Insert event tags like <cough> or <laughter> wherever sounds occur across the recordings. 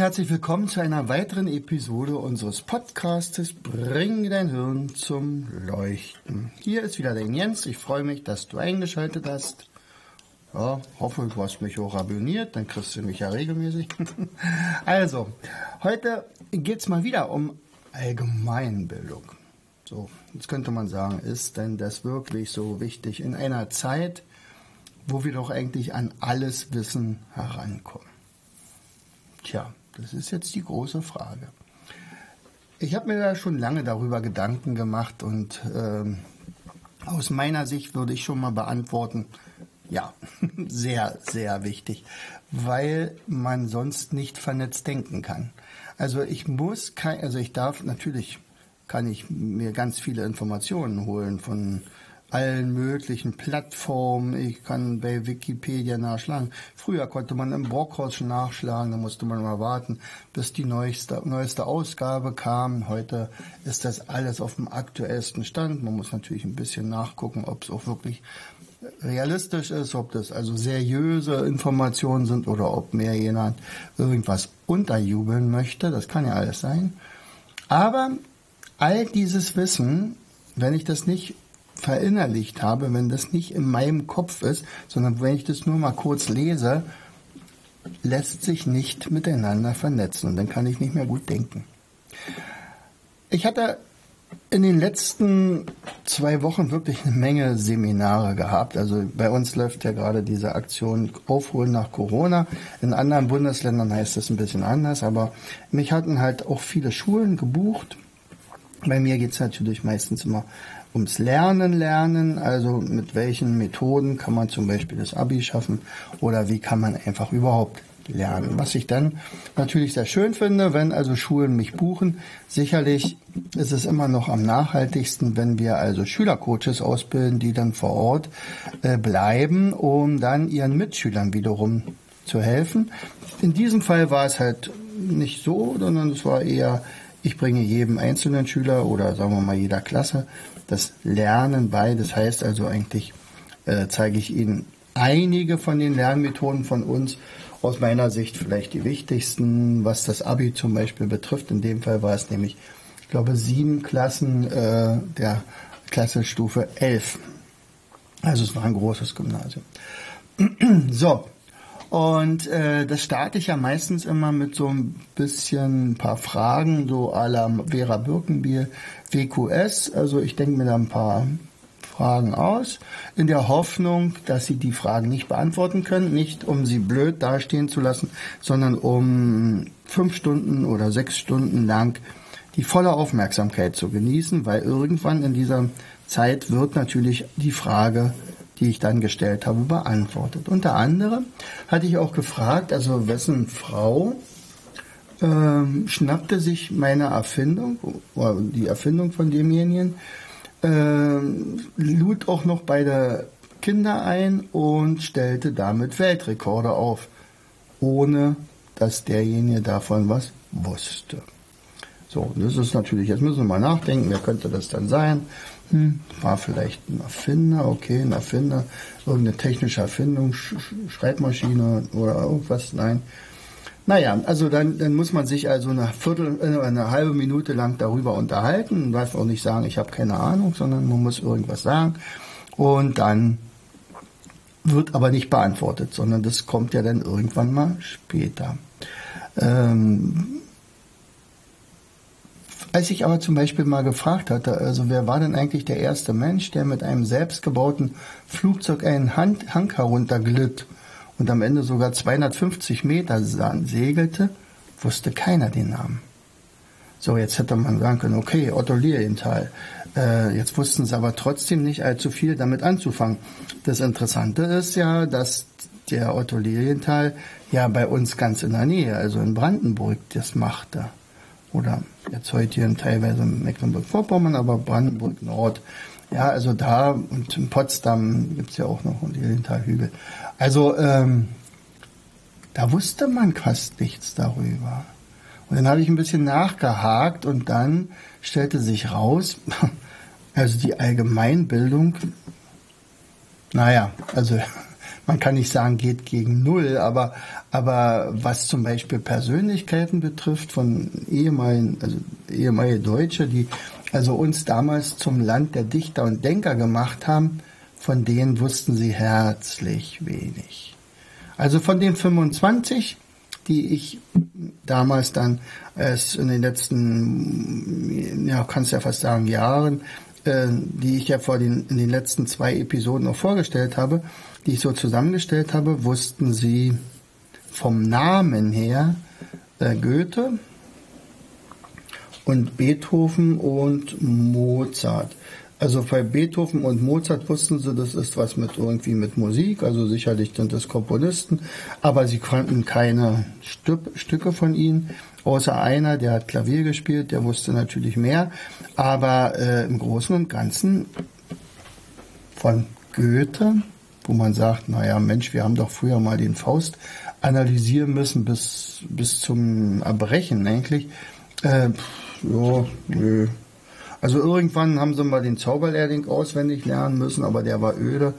Herzlich willkommen zu einer weiteren Episode unseres Podcastes Bring dein Hirn zum Leuchten. Hier ist wieder dein Jens. Ich freue mich, dass du eingeschaltet hast. Ja, hoffe, du hast mich auch abonniert, dann kriegst du mich ja regelmäßig. <laughs> also, heute geht es mal wieder um Allgemeinbildung. So, jetzt könnte man sagen, ist denn das wirklich so wichtig in einer Zeit, wo wir doch eigentlich an alles Wissen herankommen? Tja, das ist jetzt die große Frage. Ich habe mir da schon lange darüber Gedanken gemacht und ähm, aus meiner Sicht würde ich schon mal beantworten, ja, <laughs> sehr, sehr wichtig, weil man sonst nicht vernetzt denken kann. Also ich muss kein, also ich darf natürlich kann ich mir ganz viele Informationen holen von allen möglichen Plattformen. Ich kann bei Wikipedia nachschlagen. Früher konnte man im Brockhaus nachschlagen, da musste man mal warten, bis die neueste, neueste Ausgabe kam. Heute ist das alles auf dem aktuellsten Stand. Man muss natürlich ein bisschen nachgucken, ob es auch wirklich realistisch ist, ob das also seriöse Informationen sind oder ob mehr jemand irgendwas unterjubeln möchte. Das kann ja alles sein. Aber all dieses Wissen, wenn ich das nicht verinnerlicht habe, wenn das nicht in meinem Kopf ist, sondern wenn ich das nur mal kurz lese, lässt sich nicht miteinander vernetzen und dann kann ich nicht mehr gut denken. Ich hatte in den letzten zwei Wochen wirklich eine Menge Seminare gehabt. Also bei uns läuft ja gerade diese Aktion Aufholen nach Corona. In anderen Bundesländern heißt es ein bisschen anders, aber mich hatten halt auch viele Schulen gebucht. Bei mir geht es natürlich meistens immer ums Lernen lernen, also mit welchen Methoden kann man zum Beispiel das Abi schaffen oder wie kann man einfach überhaupt lernen. Was ich dann natürlich sehr schön finde, wenn also Schulen mich buchen. Sicherlich ist es immer noch am nachhaltigsten, wenn wir also Schülercoaches ausbilden, die dann vor Ort äh, bleiben, um dann ihren Mitschülern wiederum zu helfen. In diesem Fall war es halt nicht so, sondern es war eher, ich bringe jedem einzelnen Schüler oder sagen wir mal jeder Klasse das Lernen bei. Das heißt also eigentlich äh, zeige ich Ihnen einige von den Lernmethoden von uns. Aus meiner Sicht vielleicht die wichtigsten, was das Abi zum Beispiel betrifft. In dem Fall war es nämlich, ich glaube, sieben Klassen äh, der Klassenstufe 11. Also es war ein großes Gymnasium. <clears throat> so, und äh, das starte ich ja meistens immer mit so ein bisschen ein paar Fragen, so à la Vera Birkenbier, WQS. Also ich denke mir da ein paar Fragen aus, in der Hoffnung, dass Sie die Fragen nicht beantworten können, nicht um sie blöd dastehen zu lassen, sondern um fünf Stunden oder sechs Stunden lang die volle Aufmerksamkeit zu genießen, weil irgendwann in dieser Zeit wird natürlich die Frage die ich dann gestellt habe, beantwortet. Unter anderem hatte ich auch gefragt, also wessen Frau ähm, schnappte sich meine Erfindung, oder die Erfindung von demjenigen, ähm, lud auch noch beide Kinder ein und stellte damit Weltrekorde auf, ohne dass derjenige davon was wusste. So, das ist natürlich, jetzt müssen wir mal nachdenken, wer könnte das dann sein? Hm, war vielleicht ein Erfinder, okay, ein Erfinder, irgendeine technische Erfindung, Sch Schreibmaschine oder irgendwas, nein. Naja, also dann, dann muss man sich also eine Viertel, äh, eine halbe Minute lang darüber unterhalten. Man darf auch nicht sagen, ich habe keine Ahnung, sondern man muss irgendwas sagen. Und dann wird aber nicht beantwortet, sondern das kommt ja dann irgendwann mal später. Ähm, als ich aber zum Beispiel mal gefragt hatte, also wer war denn eigentlich der erste Mensch, der mit einem selbstgebauten Flugzeug einen Hang herunterglitt und am Ende sogar 250 Meter segelte, wusste keiner den Namen. So, jetzt hätte man sagen können, okay, Otto Lilienthal. Äh, jetzt wussten sie aber trotzdem nicht allzu viel damit anzufangen. Das Interessante ist ja, dass der Otto Lilienthal ja bei uns ganz in der Nähe, also in Brandenburg, das machte. Oder jetzt heute hier teilweise Mecklenburg-Vorpommern, aber Brandenburg Nord. Ja, also da und in Potsdam gibt's ja auch noch einen Lilienthal-Hügel. Also ähm, da wusste man fast nichts darüber. Und dann habe ich ein bisschen nachgehakt und dann stellte sich raus, <laughs> also die Allgemeinbildung, naja, also man kann nicht sagen, geht gegen Null, aber, aber was zum Beispiel Persönlichkeiten betrifft von ehemaligen, also ehemalige Deutsche, die also uns damals zum Land der Dichter und Denker gemacht haben, von denen wussten sie herzlich wenig. Also von den 25, die ich damals dann erst in den letzten, ja, kannst ja fast sagen, Jahren, äh, die ich ja vor den, in den letzten zwei Episoden noch vorgestellt habe, die ich so zusammengestellt habe, wussten sie vom Namen her äh, Goethe und Beethoven und Mozart. Also bei Beethoven und Mozart wussten sie, das ist was mit irgendwie mit Musik, also sicherlich sind das Komponisten, aber sie konnten keine Stück, Stücke von ihnen, außer einer, der hat Klavier gespielt, der wusste natürlich mehr, aber äh, im Großen und Ganzen von Goethe, wo man sagt, naja Mensch, wir haben doch früher mal den Faust analysieren müssen bis, bis zum Erbrechen eigentlich. Äh, ja, nö, also irgendwann haben sie mal den Zauberlehrling auswendig lernen müssen, aber der war öde.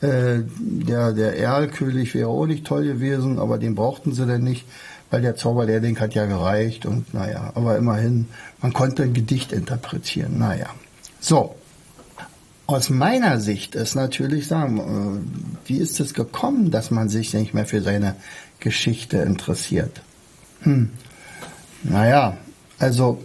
Äh, der, der Erlkönig wäre auch nicht toll gewesen, aber den brauchten sie denn nicht, weil der Zauberlehrling hat ja gereicht und naja, aber immerhin, man konnte ein Gedicht interpretieren, naja. So. Aus meiner Sicht ist natürlich sagen, äh, wie ist es gekommen, dass man sich nicht mehr für seine Geschichte interessiert? Hm. Naja, also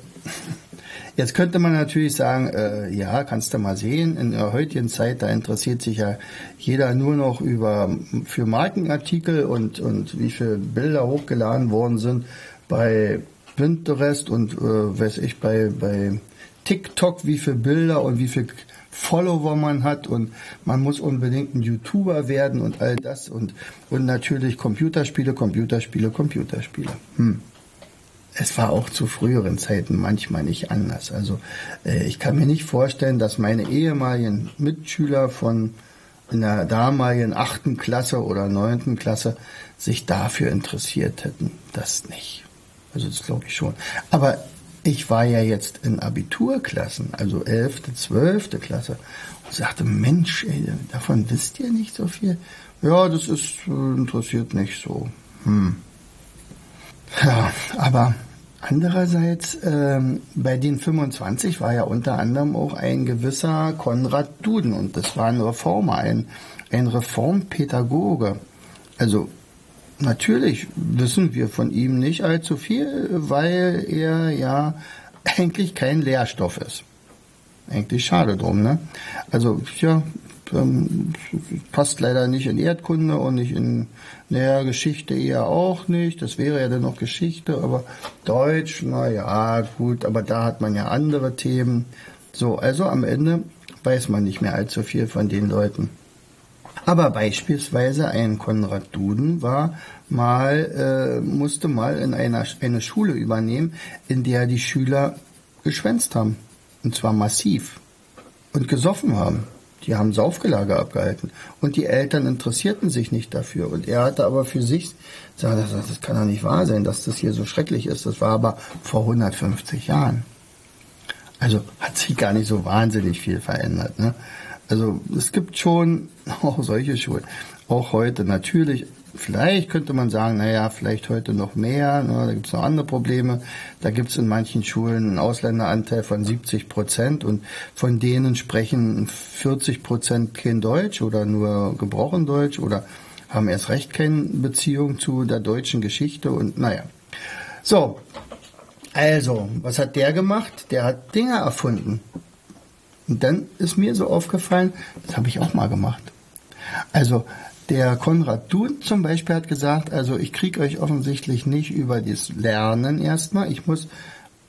Jetzt könnte man natürlich sagen, äh, ja, kannst du mal sehen, in der heutigen Zeit, da interessiert sich ja jeder nur noch über für Markenartikel und, und wie viele Bilder hochgeladen worden sind bei Pinterest und äh, weiß ich, bei, bei TikTok, wie viele Bilder und wie viele Follower man hat. Und man muss unbedingt ein YouTuber werden und all das. Und, und natürlich Computerspiele, Computerspiele, Computerspiele. Hm es war auch zu früheren Zeiten manchmal nicht anders. Also äh, ich kann mir nicht vorstellen, dass meine ehemaligen Mitschüler von in der damaligen achten Klasse oder neunten Klasse sich dafür interessiert hätten. Das nicht. Also das glaube ich schon. Aber ich war ja jetzt in Abiturklassen, also elfte, zwölfte Klasse und sagte, Mensch, ey, davon wisst ihr nicht so viel. Ja, das ist äh, interessiert nicht so. Hm. Ja, aber andererseits, ähm, bei den 25 war ja unter anderem auch ein gewisser Konrad Duden und das war ein Reformer, ein, ein Reformpädagoge. Also natürlich wissen wir von ihm nicht allzu viel, weil er ja eigentlich kein Lehrstoff ist. Eigentlich schade drum, ne? Also, ja, ähm, passt leider nicht in Erdkunde und nicht in naja, Geschichte eher auch nicht. Das wäre ja dann noch Geschichte, aber Deutsch, naja, gut, aber da hat man ja andere Themen. So, also am Ende weiß man nicht mehr allzu viel von den Leuten. Aber beispielsweise ein Konrad Duden war mal, äh, musste mal in einer eine Schule übernehmen, in der die Schüler geschwänzt haben. Und zwar massiv. Und gesoffen haben. Die haben Saufgelage abgehalten. Und die Eltern interessierten sich nicht dafür. Und er hatte aber für sich, das, das kann doch nicht wahr sein, dass das hier so schrecklich ist. Das war aber vor 150 Jahren. Also hat sich gar nicht so wahnsinnig viel verändert. Ne? Also es gibt schon <laughs> auch solche Schulen. Auch heute natürlich Vielleicht könnte man sagen, naja, vielleicht heute noch mehr, ne, da gibt es noch andere Probleme. Da gibt es in manchen Schulen einen Ausländeranteil von 70 Prozent und von denen sprechen 40 Prozent kein Deutsch oder nur gebrochen Deutsch oder haben erst recht keine Beziehung zu der deutschen Geschichte und naja. So, also, was hat der gemacht? Der hat Dinge erfunden. Und dann ist mir so aufgefallen, das habe ich auch mal gemacht. Also, der Konrad Dun zum Beispiel hat gesagt, also ich kriege euch offensichtlich nicht über das Lernen erstmal. Ich muss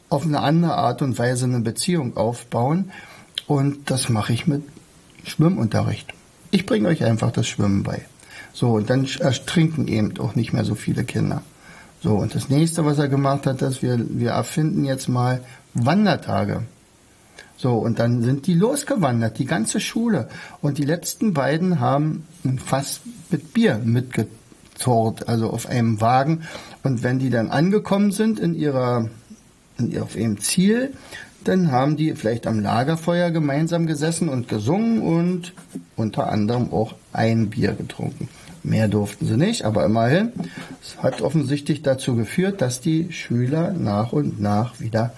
auf eine andere Art und Weise eine Beziehung aufbauen. Und das mache ich mit Schwimmunterricht. Ich bringe euch einfach das Schwimmen bei. So, und dann ertrinken eben auch nicht mehr so viele Kinder. So, und das nächste, was er gemacht hat, dass wir, wir erfinden jetzt mal Wandertage. So, und dann sind die losgewandert, die ganze Schule. Und die letzten beiden haben ein Fass mit Bier mitgezort, also auf einem Wagen. Und wenn die dann angekommen sind in ihrer, in, auf ihrem Ziel, dann haben die vielleicht am Lagerfeuer gemeinsam gesessen und gesungen und unter anderem auch ein Bier getrunken. Mehr durften sie nicht, aber immerhin, es hat offensichtlich dazu geführt, dass die Schüler nach und nach wieder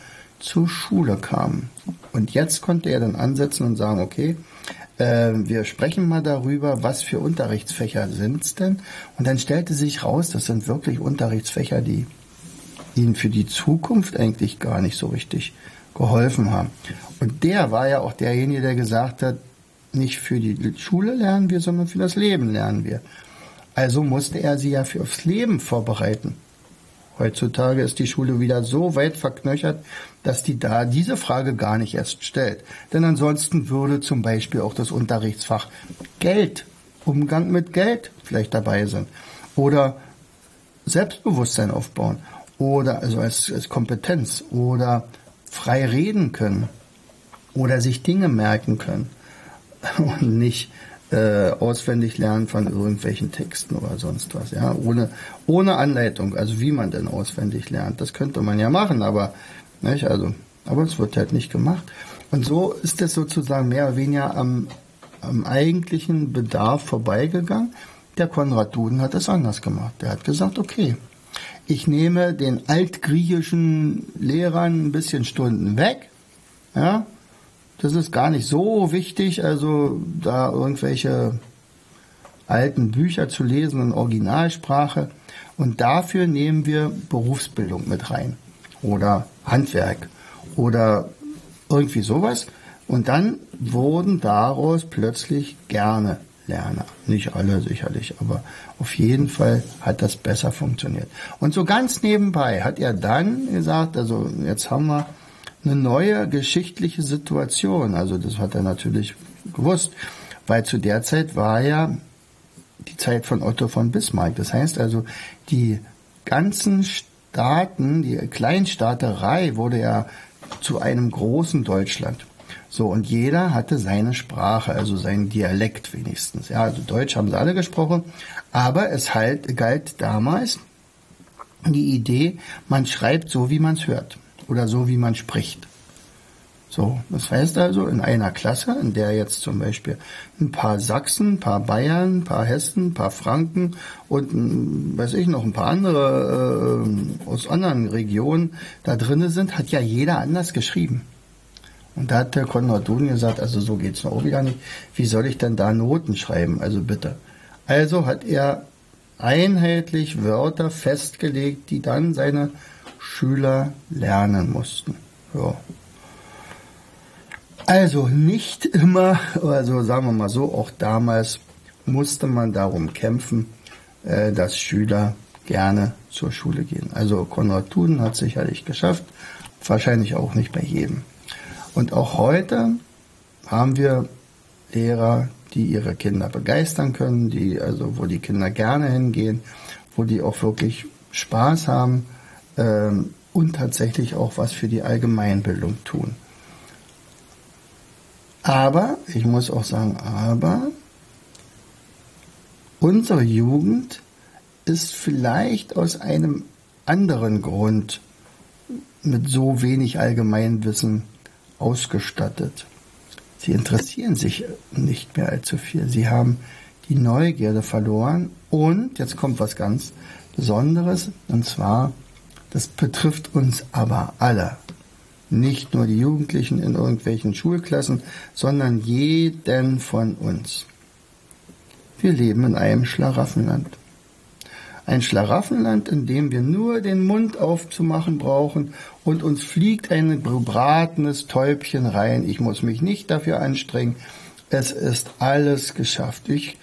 zur Schule kamen. Und jetzt konnte er dann ansetzen und sagen, okay, äh, wir sprechen mal darüber, was für Unterrichtsfächer sind es denn? Und dann stellte sich raus, das sind wirklich Unterrichtsfächer, die ihnen für die Zukunft eigentlich gar nicht so richtig geholfen haben. Und der war ja auch derjenige, der gesagt hat, nicht für die Schule lernen wir, sondern für das Leben lernen wir. Also musste er sie ja fürs Leben vorbereiten. Heutzutage ist die Schule wieder so weit verknöchert, dass die da diese Frage gar nicht erst stellt. Denn ansonsten würde zum Beispiel auch das Unterrichtsfach Geld, Umgang mit Geld vielleicht dabei sein. Oder Selbstbewusstsein aufbauen. Oder also als, als Kompetenz. Oder frei reden können. Oder sich Dinge merken können. <laughs> Und nicht äh, auswendig lernen von irgendwelchen Texten oder sonst was, ja, ohne, ohne Anleitung, also wie man denn auswendig lernt. Das könnte man ja machen, aber, nicht, also, aber es wird halt nicht gemacht. Und so ist es sozusagen mehr oder weniger am, am eigentlichen Bedarf vorbeigegangen. Der Konrad Duden hat es anders gemacht. Der hat gesagt, okay, ich nehme den altgriechischen Lehrern ein bisschen Stunden weg, ja, das ist gar nicht so wichtig, also da irgendwelche alten Bücher zu lesen in Originalsprache. Und dafür nehmen wir Berufsbildung mit rein. Oder Handwerk. Oder irgendwie sowas. Und dann wurden daraus plötzlich gerne Lerner. Nicht alle sicherlich, aber auf jeden Fall hat das besser funktioniert. Und so ganz nebenbei hat er dann gesagt, also jetzt haben wir eine neue geschichtliche Situation. Also das hat er natürlich gewusst, weil zu der Zeit war ja die Zeit von Otto von Bismarck. Das heißt also, die ganzen Staaten, die Kleinstaaterei wurde ja zu einem großen Deutschland. So, und jeder hatte seine Sprache, also seinen Dialekt wenigstens. Ja, also Deutsch haben sie alle gesprochen, aber es halt, galt damals die Idee, man schreibt so, wie man es hört oder so, wie man spricht. So, das heißt also, in einer Klasse, in der jetzt zum Beispiel ein paar Sachsen, ein paar Bayern, ein paar Hessen, ein paar Franken und, hm, weiß ich, noch ein paar andere äh, aus anderen Regionen da drinnen sind, hat ja jeder anders geschrieben. Und da hat der Konrad Duden gesagt, also so geht's noch auch wieder nicht. Wie soll ich denn da Noten schreiben? Also bitte. Also hat er einheitlich Wörter festgelegt, die dann seine Schüler lernen mussten. Ja. Also nicht immer, also sagen wir mal so, auch damals musste man darum kämpfen, äh, dass Schüler gerne zur Schule gehen. Also Konrad Thuden hat sicherlich geschafft, wahrscheinlich auch nicht bei jedem. Und auch heute haben wir Lehrer, die ihre Kinder begeistern können, die also wo die Kinder gerne hingehen, wo die auch wirklich Spaß haben ähm, und tatsächlich auch was für die Allgemeinbildung tun. Aber, ich muss auch sagen, aber unsere Jugend ist vielleicht aus einem anderen Grund mit so wenig Allgemeinwissen ausgestattet. Sie interessieren sich nicht mehr allzu viel. Sie haben die Neugierde verloren und jetzt kommt was ganz Besonderes und zwar das betrifft uns aber alle. Nicht nur die Jugendlichen in irgendwelchen Schulklassen, sondern jeden von uns. Wir leben in einem Schlaraffenland. Ein Schlaraffenland, in dem wir nur den Mund aufzumachen brauchen und uns fliegt ein gebratenes Täubchen rein. Ich muss mich nicht dafür anstrengen. Es ist alles geschafft. Ich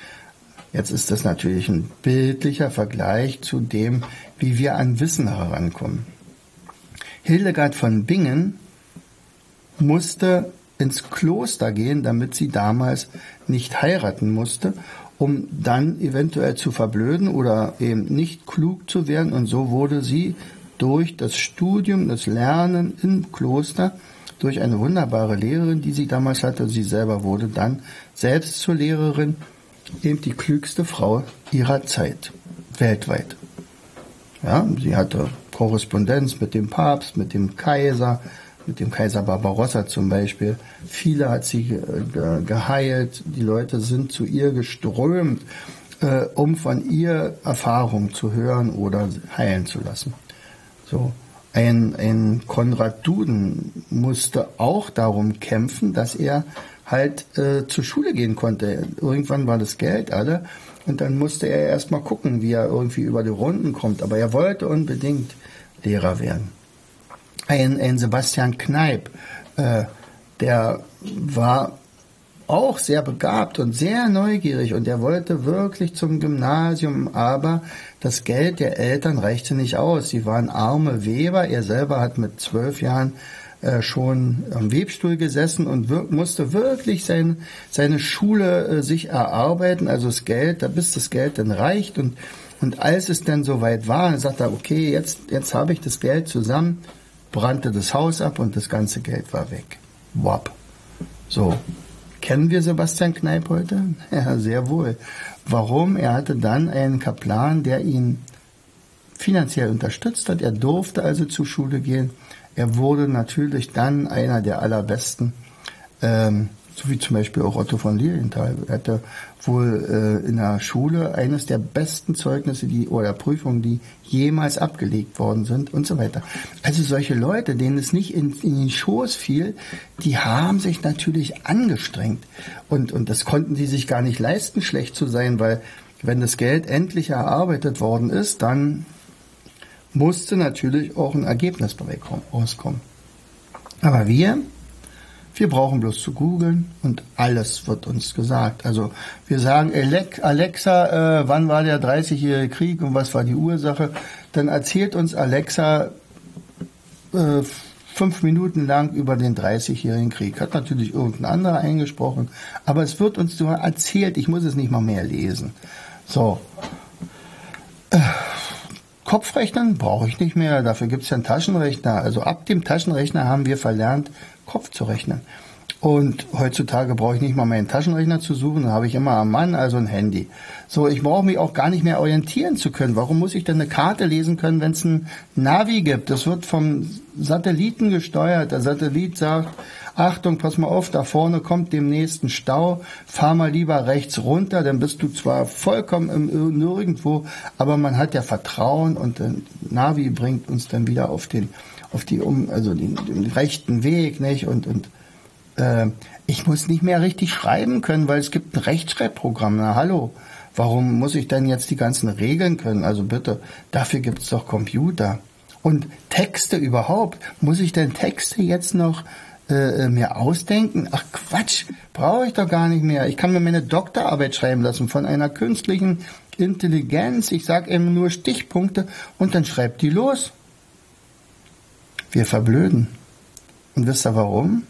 Jetzt ist das natürlich ein bildlicher Vergleich zu dem, wie wir an Wissen herankommen. Hildegard von Bingen musste ins Kloster gehen, damit sie damals nicht heiraten musste um dann eventuell zu verblöden oder eben nicht klug zu werden. Und so wurde sie durch das Studium, das Lernen im Kloster, durch eine wunderbare Lehrerin, die sie damals hatte, sie selber wurde dann selbst zur Lehrerin, eben die klügste Frau ihrer Zeit, weltweit. Ja, sie hatte Korrespondenz mit dem Papst, mit dem Kaiser, mit dem Kaiser Barbarossa zum Beispiel. Viele hat sie ge geheilt. Die Leute sind zu ihr geströmt, äh, um von ihr Erfahrungen zu hören oder heilen zu lassen. So. Ein, ein Konrad Duden musste auch darum kämpfen, dass er halt äh, zur Schule gehen konnte. Irgendwann war das Geld alle und dann musste er erstmal gucken, wie er irgendwie über die Runden kommt. Aber er wollte unbedingt Lehrer werden ein, ein Sebastian Kneip, äh, der war auch sehr begabt und sehr neugierig und er wollte wirklich zum Gymnasium, aber das Geld der Eltern reichte nicht aus. Sie waren arme Weber. Er selber hat mit zwölf Jahren äh, schon am Webstuhl gesessen und wir musste wirklich sein, seine Schule äh, sich erarbeiten, also das Geld, da bis das Geld dann reicht und und als es dann soweit war, sagt er, okay, jetzt, jetzt habe ich das Geld zusammen, brannte das Haus ab und das ganze Geld war weg. Wop. So. Kennen wir Sebastian Kneip heute? <laughs> Ja, sehr wohl. Warum? Er hatte dann einen Kaplan, der ihn finanziell unterstützt hat. Er durfte also zur Schule gehen. Er wurde natürlich dann einer der allerbesten ähm, so wie zum Beispiel auch Otto von Lilienthal. Er hatte wohl äh, in der Schule eines der besten Zeugnisse die, oder Prüfungen, die jemals abgelegt worden sind und so weiter. Also solche Leute, denen es nicht in, in den Schoß fiel, die haben sich natürlich angestrengt. Und, und das konnten sie sich gar nicht leisten, schlecht zu sein, weil wenn das Geld endlich erarbeitet worden ist, dann musste natürlich auch ein Ergebnis dabei rauskommen. Aber wir, wir brauchen bloß zu googeln und alles wird uns gesagt. Also wir sagen, Alexa, äh, wann war der 30-jährige Krieg und was war die Ursache? Dann erzählt uns Alexa äh, fünf Minuten lang über den 30-jährigen Krieg. Hat natürlich irgendein anderer eingesprochen, aber es wird uns nur erzählt. Ich muss es nicht mal mehr lesen. So. Äh, Kopfrechnen brauche ich nicht mehr, dafür gibt es ja einen Taschenrechner. Also ab dem Taschenrechner haben wir verlernt, Kopf zu rechnen. Und heutzutage brauche ich nicht mal meinen Taschenrechner zu suchen, da habe ich immer am Mann, also ein Handy. So, ich brauche mich auch gar nicht mehr orientieren zu können. Warum muss ich denn eine Karte lesen können, wenn es ein Navi gibt? Das wird vom Satelliten gesteuert. Der Satellit sagt, Achtung, pass mal auf, da vorne kommt demnächst ein Stau, fahr mal lieber rechts runter, dann bist du zwar vollkommen im Nirgendwo, aber man hat ja Vertrauen und der Navi bringt uns dann wieder auf den, auf die, um, also den, den rechten Weg, nicht? Und, und, äh, ich muss nicht mehr richtig schreiben können, weil es gibt ein Rechtschreibprogramm. Na hallo, warum muss ich denn jetzt die ganzen Regeln können? Also bitte, dafür gibt es doch Computer. Und Texte überhaupt. Muss ich denn Texte jetzt noch äh, mir ausdenken? Ach Quatsch, brauche ich doch gar nicht mehr. Ich kann mir meine Doktorarbeit schreiben lassen von einer künstlichen Intelligenz. Ich sage eben nur Stichpunkte und dann schreibt die los. Wir verblöden. Und wisst ihr warum?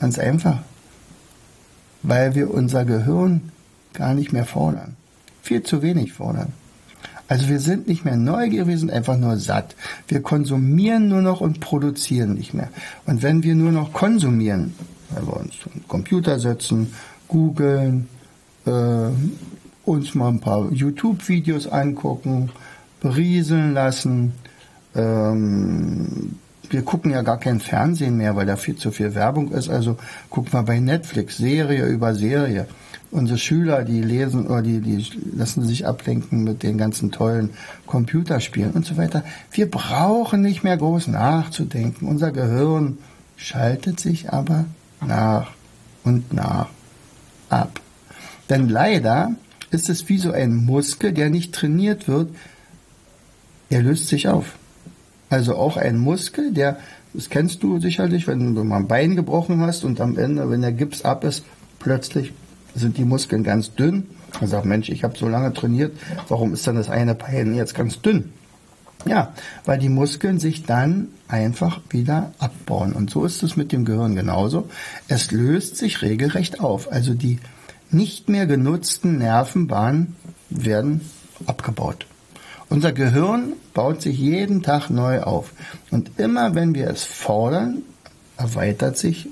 Ganz einfach. Weil wir unser Gehirn gar nicht mehr fordern. Viel zu wenig fordern. Also wir sind nicht mehr neugierig, wir sind einfach nur satt. Wir konsumieren nur noch und produzieren nicht mehr. Und wenn wir nur noch konsumieren, weil wir uns zum Computer setzen, googeln, äh, uns mal ein paar YouTube-Videos angucken, berieseln lassen, ähm, wir gucken ja gar kein Fernsehen mehr, weil da viel zu viel Werbung ist. Also gucken wir bei Netflix Serie über Serie unsere Schüler, die lesen oder die, die lassen sich ablenken mit den ganzen tollen Computerspielen und so weiter. Wir brauchen nicht mehr groß nachzudenken. Unser Gehirn schaltet sich aber nach und nach ab. Denn leider ist es wie so ein Muskel, der nicht trainiert wird. Er löst sich auf. Also auch ein Muskel, der, das kennst du sicherlich, wenn du mal ein Bein gebrochen hast und am Ende, wenn der Gips ab ist, plötzlich sind die Muskeln ganz dünn. Man sagt, Mensch, ich habe so lange trainiert, warum ist dann das eine Bein jetzt ganz dünn? Ja, weil die Muskeln sich dann einfach wieder abbauen. Und so ist es mit dem Gehirn genauso. Es löst sich regelrecht auf. Also die, nicht mehr genutzten Nervenbahnen werden abgebaut. Unser Gehirn baut sich jeden Tag neu auf. Und immer wenn wir es fordern, erweitert sich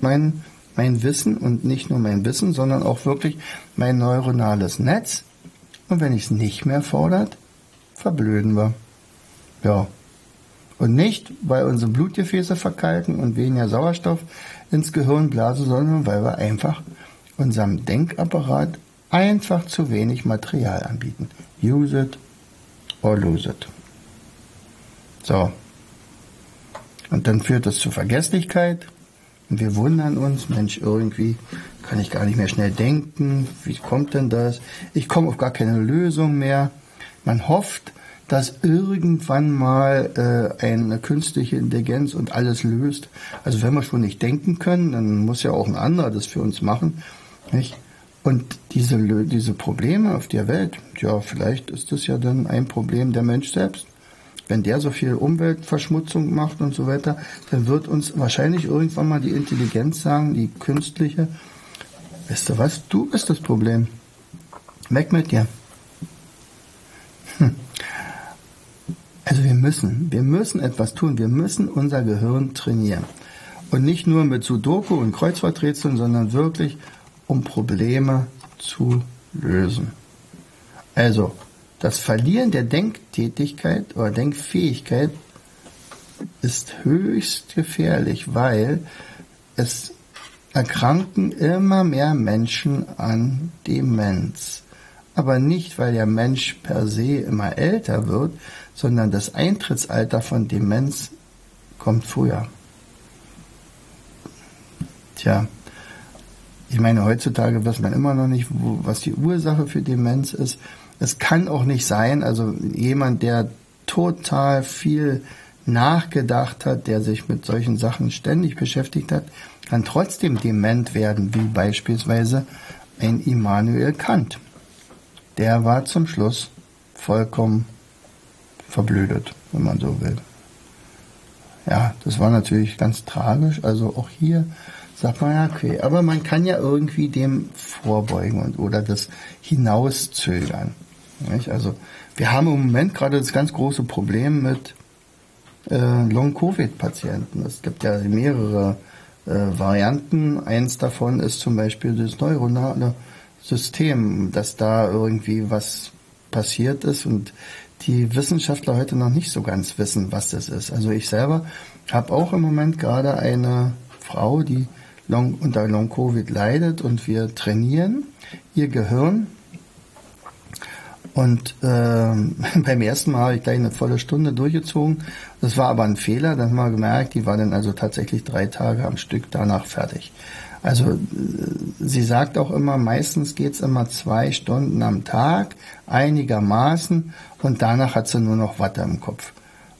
mein, mein Wissen und nicht nur mein Wissen, sondern auch wirklich mein neuronales Netz. Und wenn ich es nicht mehr fordert, verblöden wir. Ja. Und nicht, weil unsere Blutgefäße verkalken und weniger Sauerstoff ins Gehirn blasen, sondern weil wir einfach unserem Denkapparat einfach zu wenig Material anbieten. Use it or lose it. So. Und dann führt das zu Vergesslichkeit. Und wir wundern uns, Mensch, irgendwie kann ich gar nicht mehr schnell denken. Wie kommt denn das? Ich komme auf gar keine Lösung mehr. Man hofft, dass irgendwann mal äh, eine künstliche Intelligenz und alles löst. Also wenn wir schon nicht denken können, dann muss ja auch ein anderer das für uns machen. Nicht? Und diese, diese Probleme auf der Welt, ja, vielleicht ist das ja dann ein Problem der Mensch selbst. Wenn der so viel Umweltverschmutzung macht und so weiter, dann wird uns wahrscheinlich irgendwann mal die Intelligenz sagen, die künstliche, weißt du was, du bist das Problem. Weg mit dir. Hm. Also wir müssen, wir müssen etwas tun. Wir müssen unser Gehirn trainieren. Und nicht nur mit Sudoku und Kreuzworträtseln, sondern wirklich, um Probleme zu lösen. Also, das Verlieren der Denktätigkeit oder Denkfähigkeit ist höchst gefährlich, weil es erkranken immer mehr Menschen an Demenz. Aber nicht, weil der Mensch per se immer älter wird, sondern das Eintrittsalter von Demenz kommt früher. Tja, ich meine, heutzutage weiß man immer noch nicht, wo, was die Ursache für Demenz ist. Es kann auch nicht sein, also jemand, der total viel nachgedacht hat, der sich mit solchen Sachen ständig beschäftigt hat, kann trotzdem dement werden, wie beispielsweise ein Immanuel Kant. Der war zum Schluss vollkommen verblödet, wenn man so will. Ja, das war natürlich ganz tragisch. Also auch hier sagt man ja, okay, aber man kann ja irgendwie dem vorbeugen und oder das hinauszögern. Nicht? Also wir haben im Moment gerade das ganz große Problem mit äh, Long-Covid-Patienten. Es gibt ja mehrere äh, Varianten. Eins davon ist zum Beispiel das neuronale System, dass da irgendwie was passiert ist und die Wissenschaftler heute noch nicht so ganz wissen, was das ist. Also ich selber habe auch im Moment gerade eine Frau, die Long, unter Long-Covid leidet und wir trainieren ihr Gehirn. Und äh, <laughs> beim ersten Mal habe ich gleich eine volle Stunde durchgezogen. Das war aber ein Fehler. Dann haben wir gemerkt, die war dann also tatsächlich drei Tage am Stück danach fertig. Also äh, sie sagt auch immer, meistens geht's immer zwei Stunden am Tag, einigermaßen, und danach hat sie nur noch Watte im Kopf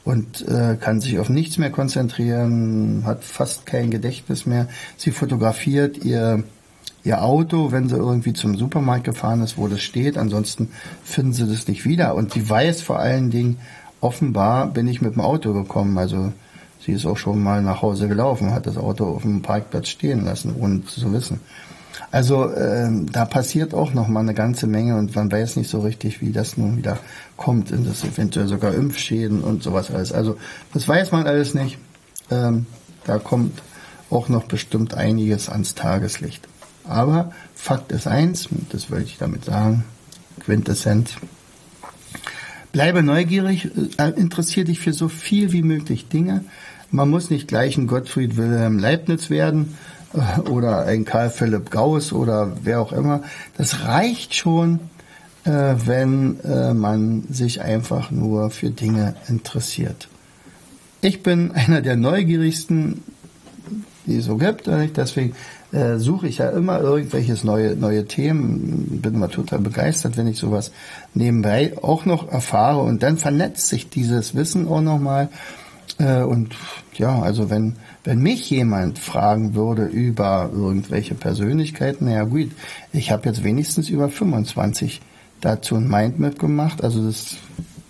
und äh, kann sich auf nichts mehr konzentrieren, hat fast kein Gedächtnis mehr. Sie fotografiert ihr ihr Auto, wenn sie irgendwie zum Supermarkt gefahren ist, wo das steht. Ansonsten finden sie das nicht wieder. Und sie weiß vor allen Dingen, offenbar bin ich mit dem Auto gekommen. Also sie ist auch schon mal nach Hause gelaufen, hat das Auto auf dem Parkplatz stehen lassen, ohne zu wissen. Also ähm, da passiert auch noch mal eine ganze Menge und man weiß nicht so richtig, wie das nun wieder kommt. Und das eventuell sogar Impfschäden und sowas alles. Also das weiß man alles nicht. Ähm, da kommt auch noch bestimmt einiges ans Tageslicht. Aber Fakt ist eins, das wollte ich damit sagen, Quintessenz. Bleibe neugierig, äh, interessiere dich für so viel wie möglich Dinge. Man muss nicht gleich ein Gottfried Wilhelm Leibniz werden, <laughs> oder ein Karl Philipp Gauss oder wer auch immer. Das reicht schon, äh, wenn äh, man sich einfach nur für Dinge interessiert. Ich bin <laughs> einer der neugierigsten, die es so gibt. Deswegen äh, suche ich ja immer irgendwelches neue, neue Themen. Bin immer total begeistert, wenn ich sowas nebenbei auch noch erfahre. Und dann vernetzt sich dieses Wissen auch nochmal. Äh, und ja, also wenn wenn mich jemand fragen würde über irgendwelche Persönlichkeiten, naja gut, ich habe jetzt wenigstens über 25 dazu ein Mindmap gemacht. Also das,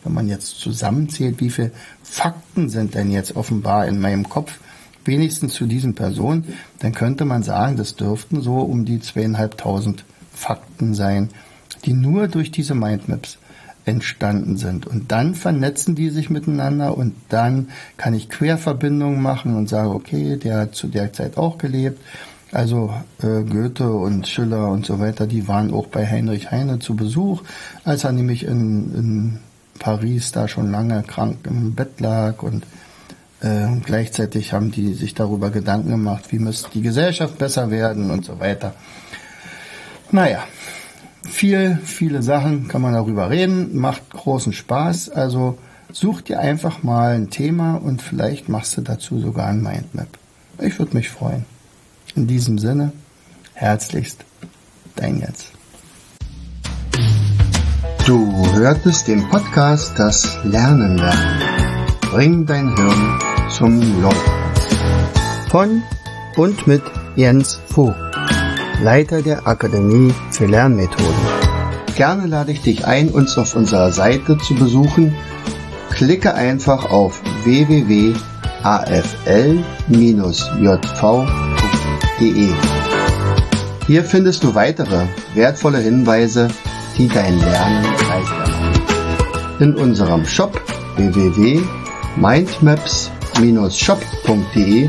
wenn man jetzt zusammenzählt, wie viele Fakten sind denn jetzt offenbar in meinem Kopf, wenigstens zu diesen Personen, dann könnte man sagen, das dürften so um die zweieinhalbtausend Fakten sein, die nur durch diese Mindmaps entstanden sind. Und dann vernetzen die sich miteinander und dann kann ich Querverbindungen machen und sage, okay, der hat zu der Zeit auch gelebt. Also äh, Goethe und Schiller und so weiter, die waren auch bei Heinrich Heine zu Besuch, als er nämlich in, in Paris da schon lange krank im Bett lag und äh, gleichzeitig haben die sich darüber Gedanken gemacht, wie müsste die Gesellschaft besser werden und so weiter. Naja, viel, viele Sachen kann man darüber reden, macht großen Spaß. Also such dir einfach mal ein Thema und vielleicht machst du dazu sogar ein Mindmap. Ich würde mich freuen. In diesem Sinne, herzlichst, dein Jens. Du hörtest den Podcast Das Lernen lernen. Bring dein Hirn zum Leuchten. Von und mit Jens Vogt. Leiter der Akademie für Lernmethoden. Gerne lade ich dich ein, uns auf unserer Seite zu besuchen. Klicke einfach auf www.afl-jv.de. Hier findest du weitere wertvolle Hinweise, die dein Lernen leichter machen. In unserem Shop www.mindmaps-shop.de